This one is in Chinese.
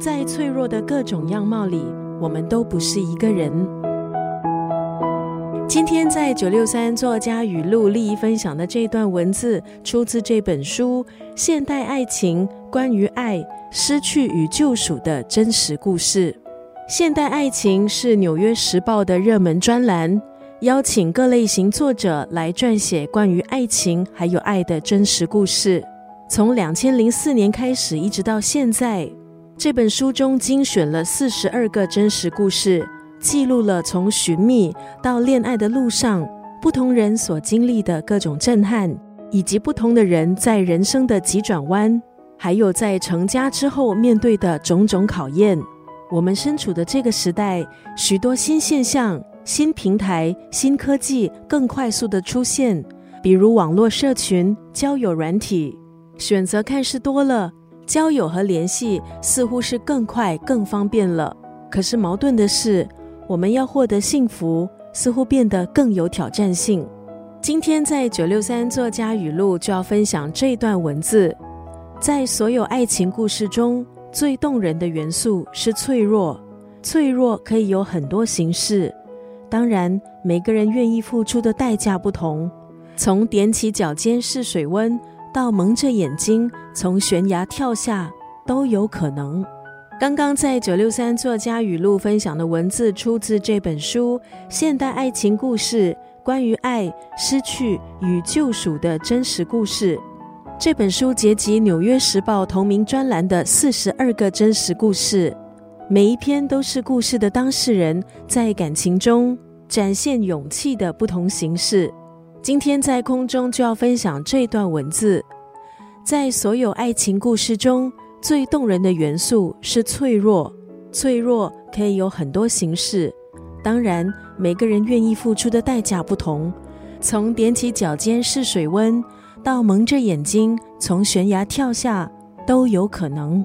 在脆弱的各种样貌里，我们都不是一个人。今天在九六三作家语录利益分享的这段文字，出自这本书《现代爱情：关于爱、失去与救赎的真实故事》。现代爱情是《纽约时报》的热门专栏，邀请各类型作者来撰写关于爱情还有爱的真实故事。从两千零四年开始，一直到现在，这本书中精选了四十二个真实故事。记录了从寻觅到恋爱的路上，不同人所经历的各种震撼，以及不同的人在人生的急转弯，还有在成家之后面对的种种考验。我们身处的这个时代，许多新现象、新平台、新科技更快速的出现，比如网络社群、交友软体，选择看似多了，交友和联系似乎是更快、更方便了。可是矛盾的是。我们要获得幸福，似乎变得更有挑战性。今天在九六三作家语录就要分享这段文字：在所有爱情故事中最动人的元素是脆弱，脆弱可以有很多形式。当然，每个人愿意付出的代价不同，从踮起脚尖试水温，到蒙着眼睛从悬崖跳下，都有可能。刚刚在九六三作家语录分享的文字，出自这本书《现代爱情故事：关于爱、失去与救赎的真实故事》。这本书结集《纽约时报》同名专栏的四十二个真实故事，每一篇都是故事的当事人在感情中展现勇气的不同形式。今天在空中就要分享这段文字，在所有爱情故事中。最动人的元素是脆弱，脆弱可以有很多形式。当然，每个人愿意付出的代价不同。从踮起脚尖试水温，到蒙着眼睛从悬崖跳下，都有可能。